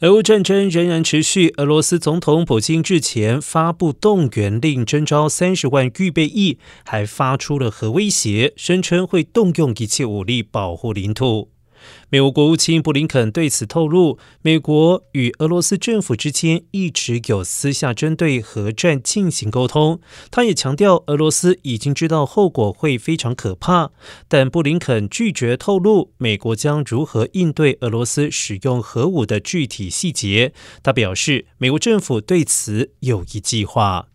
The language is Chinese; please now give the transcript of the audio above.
俄乌战争仍然持续，俄罗斯总统普京日前发布动员令，征召三十万预备役，还发出了核威胁，声称会动用一切武力保护领土。美国国务卿布林肯对此透露，美国与俄罗斯政府之间一直有私下针对核战进行沟通。他也强调，俄罗斯已经知道后果会非常可怕，但布林肯拒绝透露美国将如何应对俄罗斯使用核武的具体细节。他表示，美国政府对此有一计划。